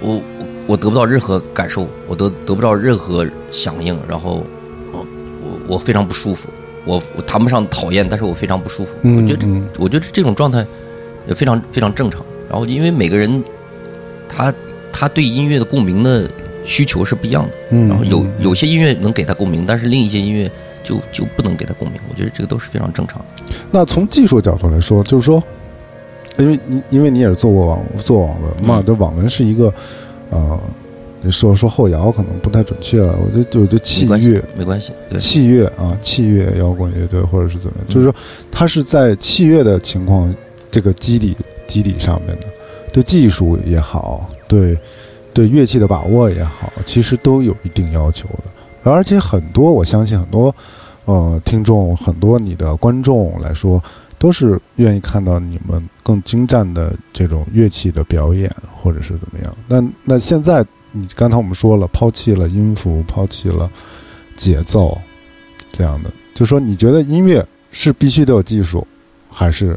我我我得不到任何感受，我得得不到任何响应，然后我我我非常不舒服，我我谈不上讨厌，但是我非常不舒服。嗯我觉得嗯我觉得这种状态也非常非常正常。然后因为每个人他他对音乐的共鸣的需求是不一样的，嗯，然后有嗯有些音乐能给他共鸣，但是另一些音乐就就不能给他共鸣。我觉得这个都是非常正常的。那从技术角度来说，就是说，因为你因为你也是做过网做网文嘛，嗯对网文是一个呃，你说说后摇可能不太准确了，我觉得我觉得器乐。，没关系，对。器乐啊，器乐摇滚乐队或者是怎么样，就是说它是在器乐的情况这个基底基底上面的，对技术也好，对对乐器的把握也好，其实都有一定要求的。而且很多，我相信很多呃听众，很多你的观众来说，都是愿意看到你们更精湛的这种乐器的表演，或者是怎么样。那那现在你刚才我们说了，抛弃了音符，抛弃了节奏，这样的，就说你觉得音乐是必须得有技术，还是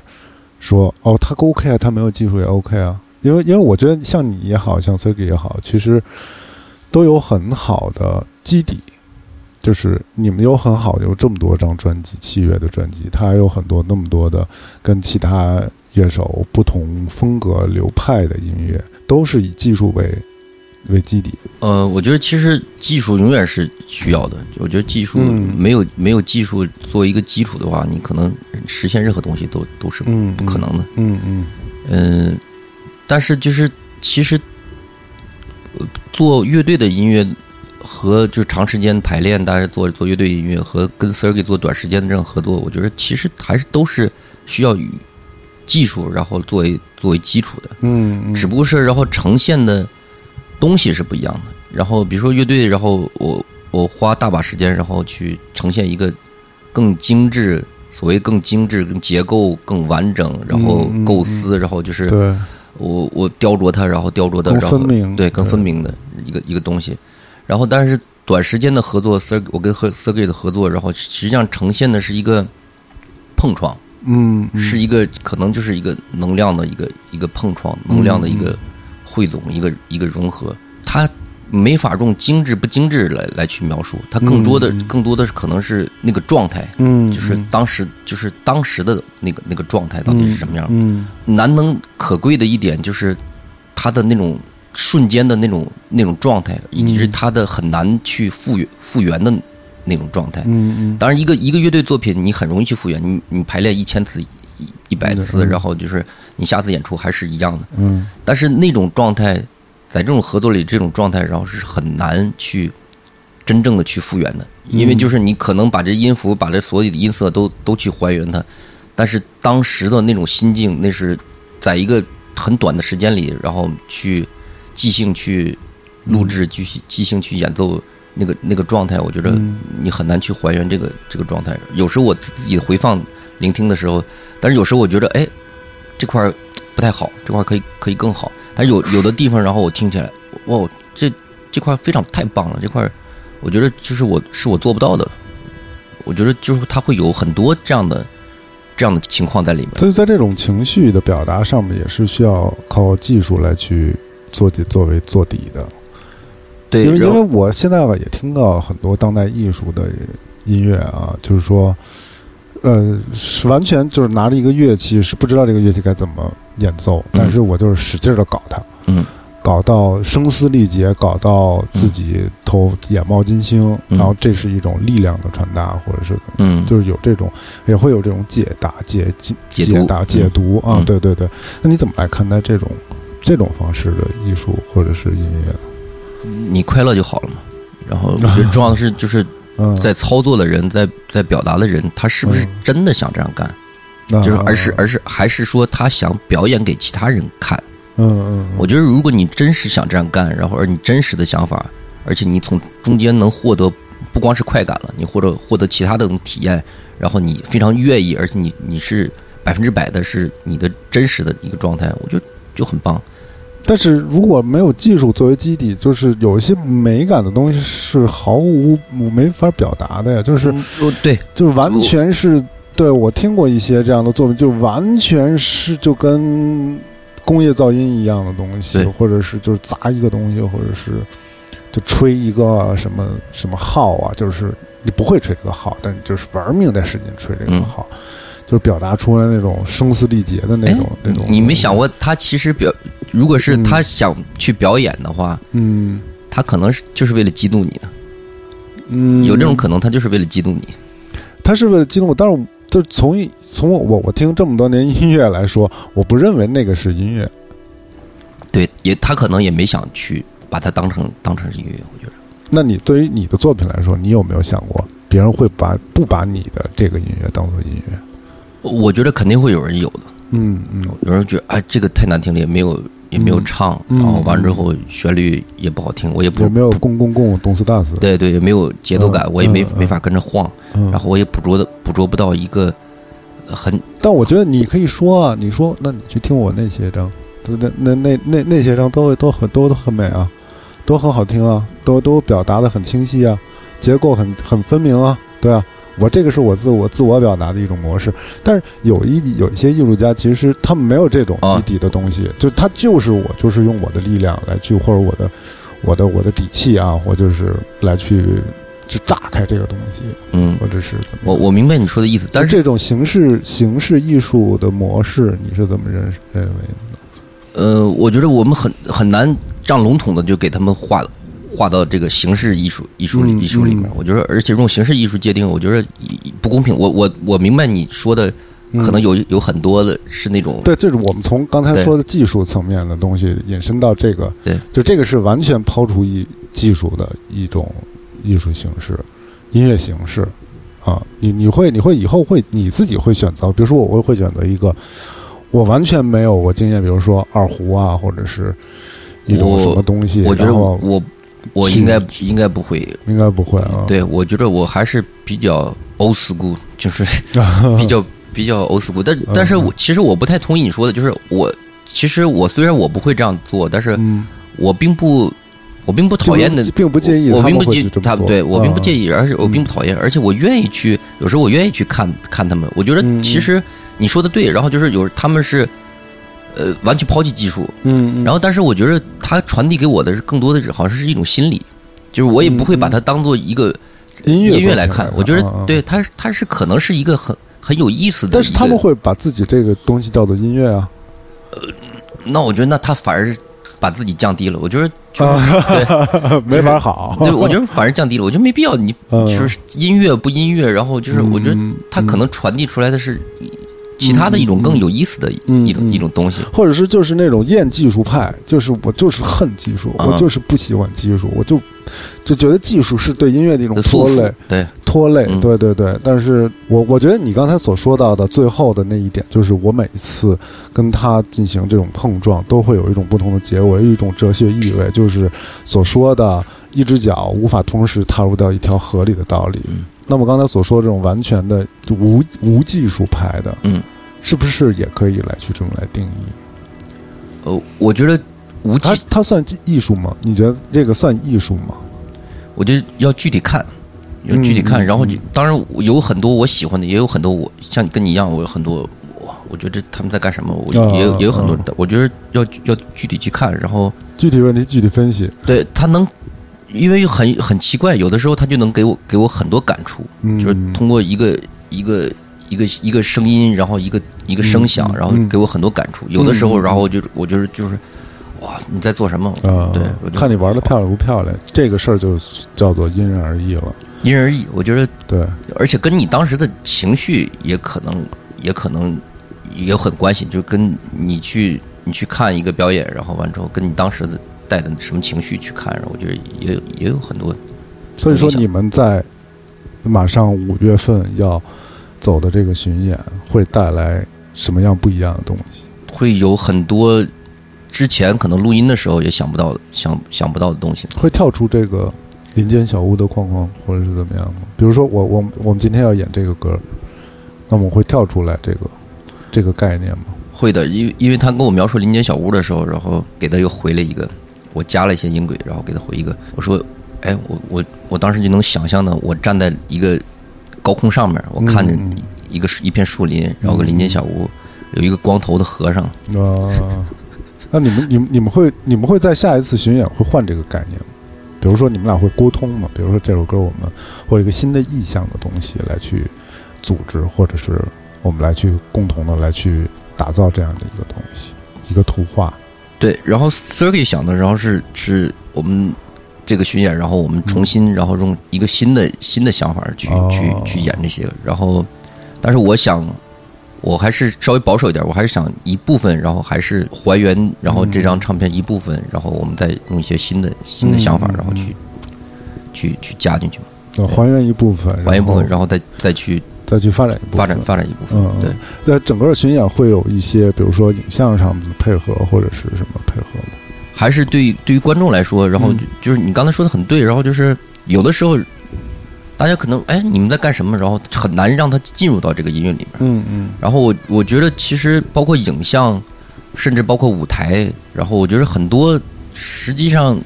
说哦他 OK 啊，他没有技术也 OK 啊？因为因为我觉得像你也好像 c i g 也好，其实都有很好的基底，就是你们有很好有这么多张专辑，器乐的专辑，它还有很多那么多的跟其他乐手不同风格流派的音乐，都是以技术为为基底。呃，我觉得其实技术永远是需要的。我觉得技术嗯没有、没有技术作为一个基础的话，你可能实现任何东西都都是嗯，不可能的。嗯嗯嗯、但是就是其实呃做乐队的音乐和就是长时间排练，大家做做乐队音乐和跟 Sergey 做短时间的这种合作，我觉得其实还是都是需要与技术然后作为作为基础的。嗯嗯，只不过是然后呈现的东西是不一样的。然后比如说乐队，然后我我花大把时间，然后去呈现一个更精致，所谓更精致、更结构更完整，然后嗯嗯构思，然后就是对，我我雕琢它，然后雕琢的然后对更分明的一个一个东西。然后但是短时间的合作，Sir 我跟 Sergey 的合作，然后实际上呈现的是一个碰撞。嗯嗯是一个可能就是一个能量的一个一个碰撞，能量的一嗯个汇总，一个一个融合。它没法用精致不精致来来去描述，它更多的更多的是可能是那个状态，嗯，就是嗯当时就是当时的那个那个状态到底是什么样。嗯难能可贵的一点就是它的那种瞬间的那种那种状态，以及是它的很难去复原复原的那种状态。嗯嗯当然，一个一个乐队作品你很容易去复原，你你排练一千次、一一百次，嗯然后就是你下次演出还是一样的。嗯但是那种状态，在这种合作里，这种状态，然后是很难去真正的去复原的，因为就是你可能把这音符、把这所有的音色都都去还原它，但是当时的那种心境，那是在一个很短的时间里，然后去即兴去录制、即兴即兴去演奏那个那个状态，我觉得嗯你很难去还原这个这个状态。有时候我自己回放聆听的时候，但是有时候我觉得，哎，这块儿不太好，这块儿可以可以更好。但有有的地方，然后我听起来，哇，这这块非常太棒了，这块我觉得就是我是我做不到的。我觉得就是它会有很多这样的这样的情况在里面。所以在这种情绪的表达上面，也是需要靠技术来去做底作为做底的。对，因为因为我现在也听到很多当代艺术的音乐啊，就是说，呃，是完全就是拿着一个乐器，是不知道这个乐器该怎么演奏，嗯但是我就是使劲的搞它，嗯，搞到声嘶力竭，搞到自己头眼冒金星，嗯然后这是一种力量的传达，或者是嗯，就是有这种，也会有这种解答、解解解解答、解读啊，嗯对对对。那你怎么来看待这种这种方式的艺术或者是音乐？你快乐就好了嘛。然后我觉得重要的是就是嗯，在操作的人，在在表达的人，他是不是嗯真的想这样干？那就是而是而是还是说他想表演给其他人看？嗯嗯，我觉得如果你真实想这样干，然后而你真实的想法，而且你从中间能获得不光是快感了，你或者获得其他的体验，然后你非常愿意，而且你你是百分之百的是你的真实的一个状态，我觉得就很棒。但是如果没有技术作为基底，就是有一些美感的东西是毫无没法表达的呀，就是对，就是完全是对我听过一些这样的作品，就完全是就跟工业噪音一样的东西，或者是就是砸一个东西，或者是就吹一个什么什么号啊，就是你不会吹这个号，但你就是玩命在使劲吹这个嗯。号，就是表达出来那种声嘶力竭的那种那种。哎你没想过他其实表，如果是他想去表演的话，嗯。他可能是就是为了激怒你的，嗯，有这种可能，他就是为了激怒你。他是为了激怒我，但是就从一从我我我听这么多年音乐来说，我不认为那个是音乐。对，也他可能也没想去把它当成当成是音乐，我觉得。那你对于你的作品来说，你有没有想过，别人会把不把你的这个音乐当做音乐？我觉得肯定会有人有的，嗯嗯有人觉得哎这个太难听了，也没有也没有唱，嗯然后完之后旋律也不好听，我也不也没有公公共动次大次？对对，也没有节奏感，嗯我也没没法跟着晃，嗯，然后我也捕捉的捕捉不到一个呃很但我觉得你可以说啊，你说，那你去听我那些张，那那那那那些张都都很都都很美啊，都很好听啊，都都表达的很清晰啊，结构很很分明啊，对啊。我这个是我自我自我表达的一种模式，但是有一有一些艺术家，其实他们没有这种啊基底的东西，就他就是我，就是用我的力量来去，或者我的我的我的底气啊，我就是来去就炸开这个东西，嗯，或者是怎么我我明白你说的意思，但是这种形式形式艺术的模式，你是怎么认识认为的？呃，我觉得我们很很难这样笼统的就给他们划划到这个形式艺术艺术里嗯艺术里面嗯。我觉得，而且用形式艺术界定，我觉得不公平。我我我明白你说的，可能有有很多的是那种嗯对，这是我们从刚才说的技术层面的东西引申到这个，对，就这个是完全抛除一技术的一种艺术形式，音乐形式啊，你你会你会以后会你自己会选择，比如说我会会选择一个我完全没有过经验，比如说二胡啊，或者是一种什么东西，我觉得我我应该应该不会。应该不会啊，对，我觉得我还是比较 old school，就是 比较比较 old school。但但是我其实我不太同意你说的，就是我其实我虽然我不会这样做，但是嗯，我并不我并不讨厌的，并不介意我并不介他去这么做对我并不介意，而且我并不讨厌，而且我愿意去，有时候我愿意去看看他们。我觉得其实你说的对，然后就是有他们是。呃，完全抛弃技术，嗯，嗯。然后但是我觉得它传递给我的是更多的是好像是一种心理，就是我也不会把它当做一个音乐音乐来看，我觉得对它它是可能是一个很很有意思的但是他们会把自己这个东西叫做音乐啊，呃那我觉得那他反而把自己降低了，我觉得就是啊对 没法好。对，我觉得反而降低了，我觉得没必要你嗯。就是音乐不音乐，然后就是我觉得嗯它可能传递出来的是其他的一种更有意思的嗯一种嗯一种东西。或者是就是那种厌技术派，就是我就是恨技术，啊我就是不喜欢技术，我就就觉得技术是对音乐的一种拖累，对，拖累，嗯对对对。但是我我觉得你刚才所说到的最后的那一点，就是我每一次跟他进行这种碰撞，都会有一种不同的结果，有一种哲学意味，就是所说的一只脚无法同时踏入到一条河里的道理。嗯那么刚才所说这种完全的就无无技术派的，嗯，是不是也可以来去这么来定义？呃，我觉得无技，它算技艺术吗？你觉得这个算艺术吗？我觉得要具体看。要具体看，嗯然后就嗯当然有很多我喜欢的，也有很多我像你跟你一样，我有很多我我觉得他们在干什么，我啊也有也有很多啊，我觉得要要具体去看，然后具体问题具体分析。对他能，因为很很奇怪，有的时候他就能给我给我很多感触，嗯，就是通过一个一个一个一个声音，然后一个一个声响，嗯然后给我很多感触。有的时候，嗯然后就我就是就是，哇，你在做什么？啊，对，看你玩的漂亮不漂亮，这个事儿就叫做因人而异了。因人而异。我觉得，对，而且跟你当时的情绪也可能也可能也有很关系，就跟你去你去看一个表演，然后完之后跟你当时的带的什么情绪去看，然后我觉得也有也有很多。所以说你们在马上五月份要走的这个巡演会带来什么样不一样的东西？会有很多之前可能录音的时候也想不到的、想想不到的东西。会跳出这个林间小屋的框框，或者是怎么样吗？比如说我我我们今天要演这个歌，那么会跳出来这个这个概念吗？会的，因为因为他跟我描述林间小屋的时候，然后给他又回了一个，我加了一些音轨，然后给他回一个，我说，哎，我我我当时就能想象的，我站在一个高空上面，我看见嗯一个树一片树林，然后个林间小屋，有一个光头的和尚，啊，那你们你们你们会你们会在下一次巡演会换这个概念吗？比如说你们俩会沟通吗？比如说这首歌我们会有一个新的意象的东西来去组织，或者是我们来去共同的来去打造这样的一个东西，一个图画。对，然后 Sergey 想的，然后是是我们这个巡演，然后我们重新，然后用一个新的新的想法去、哦。去去演这些，然后，但是我想，我还是稍微保守一点，我还是想一部分，然后还是还原，然后这张唱片一部分，然后我们再用一些新的新的想法，嗯然后去去去加进去嘛，呃，还原一部分，还原一部分，然后再再去再去发展一部分，发展发展一部分，嗯，对。。那整个巡演会有一些，比如说影像上的配合，或者是什么配合吗？还是对对于观众来说，然后就是你刚才说的很对，然后就是有的时候，大家可能哎你们在干什么，然后很难让他进入到这个音乐里面。嗯嗯然后我我觉得其实包括影像，甚至包括舞台，然后我觉得很多实际上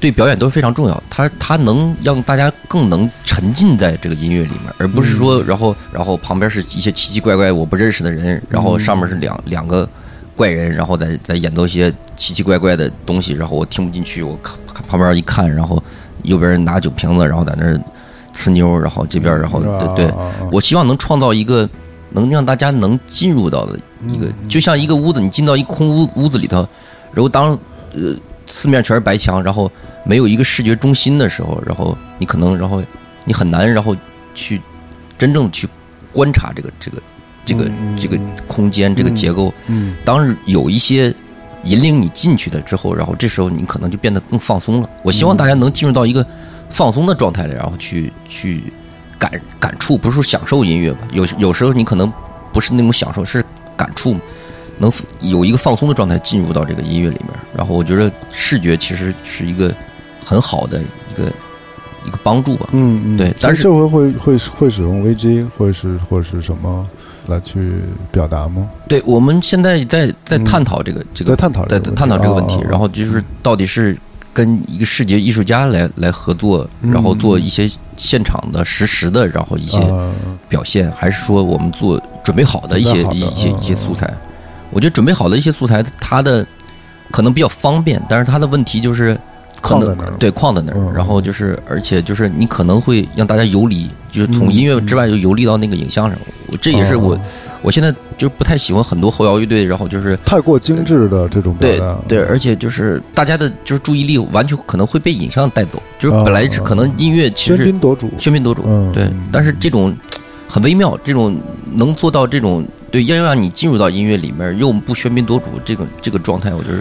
对表演都是非常重要。它它能让大家更能沉浸在这个音乐里面，而不是说然后然后旁边是一些奇奇怪怪我不认识的人，然后上面是两两个怪人，然后在在演奏一些奇奇怪怪的东西，然后我听不进去，我看看旁边一看，然后右边人拿酒瓶子，然后在那呲妞，然后这边然后对对。我希望能创造一个能让大家能进入到的一个，就像一个屋子，你进到一空屋屋子里头，然后当呃四面全是白墙，然后没有一个视觉中心的时候，然后你可能然后你很难然后去真正去观察这个这个这个嗯这个空间这个结构。嗯当有一些引领你进去的之后，然后这时候你可能就变得更放松了。我希望大家能进入到一个放松的状态里，然后去去感感触，不是说享受音乐吧？有有时候你可能不是那种享受，是感触，能有一个放松的状态进入到这个音乐里面。然后我觉得视觉其实是一个很好的一个一个帮助吧。嗯嗯，对但是这这回会会会使用 VG 或是或是什么来去表达吗？对，我们现在在在探讨这个、这个在探讨在探讨这个问题然后就是到底是跟一个视觉艺术家来来合作，嗯。然后做一些现场的实时的，然后一些啊。表现，还是说我们做准备好的一些一些嗯一些素材？我觉得准备好的一些素材，它的可能比较方便，但是它的问题就是可能框在那儿对框在那嗯。儿，然后就是而且就是你可能会让大家游离，就是从嗯。音乐之外就游离到那个影像上。我这也是我哦。我现在就不太喜欢很多后摇乐队，然后就是太过精致的这种表对，对，而且就是大家的就是注意力完全可能会被影像带走，就是本来是可能音乐其实喧宾夺主，喧宾夺主，对但是这种很微妙，这种能做到这种对，要让你进入到音乐里面又不喧宾夺主这个这个状态，我觉得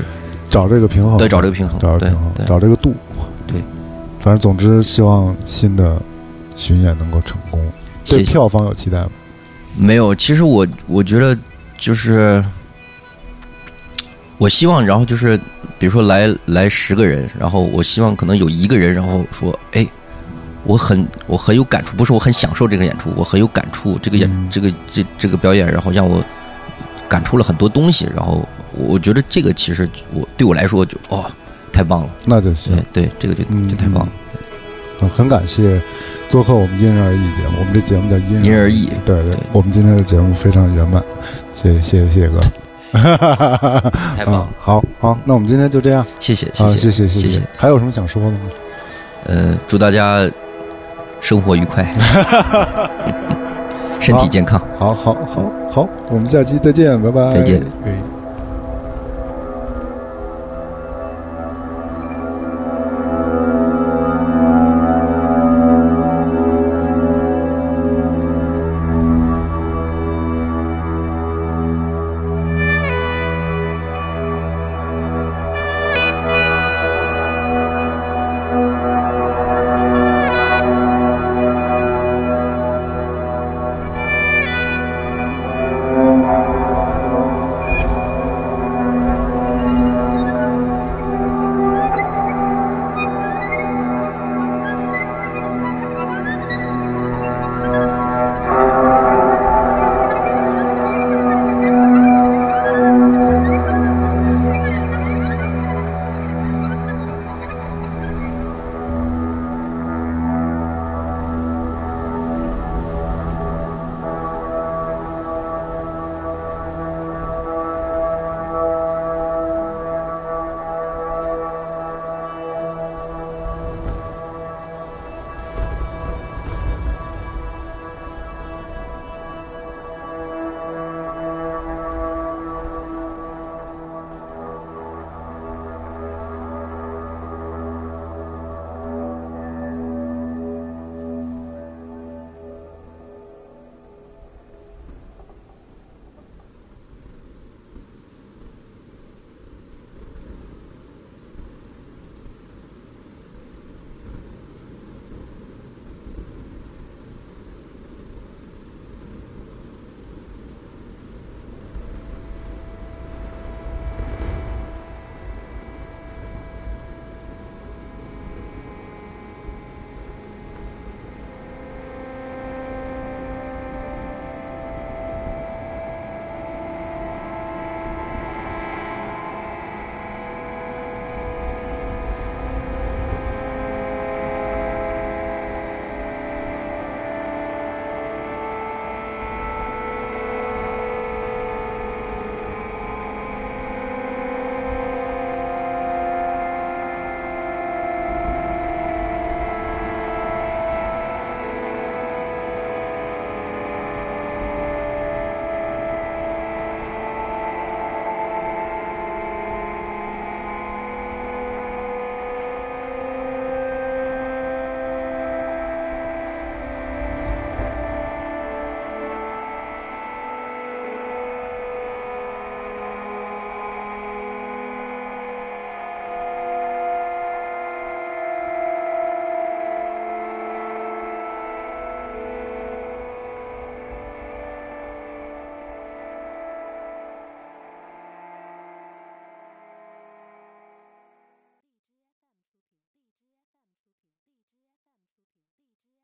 找这个平衡，对找这个平衡，找这个平衡，对找这个度，对。反正总之，希望新的巡演能够成功。对。票房有期待吗？没有，其实我我觉得就是，我希望，然后就是，比如说来来十个人，然后我希望可能有一个人，然后说，哎，我很我很有感触，不是我很享受这个演出，我很有感触，这个演、嗯这个这这个表演，然后让我感触了很多东西，然后我觉得这个其实我对我来说就哦太棒了，那就行。对。对，这个就嗯就太棒了，很很感谢做客我们因人而异节目，我们这节目叫因因人而异对对对，我们今天的节目非常圆满，谢谢谢谢谢谢哥，太棒了。啊，好好，那我们今天就这样，谢谢谢好，谢谢谢谢。谢，还有什么想说的吗？呃，祝大家生活愉快，身体健康。好好好好，我们下期再见，拜拜，再见。哎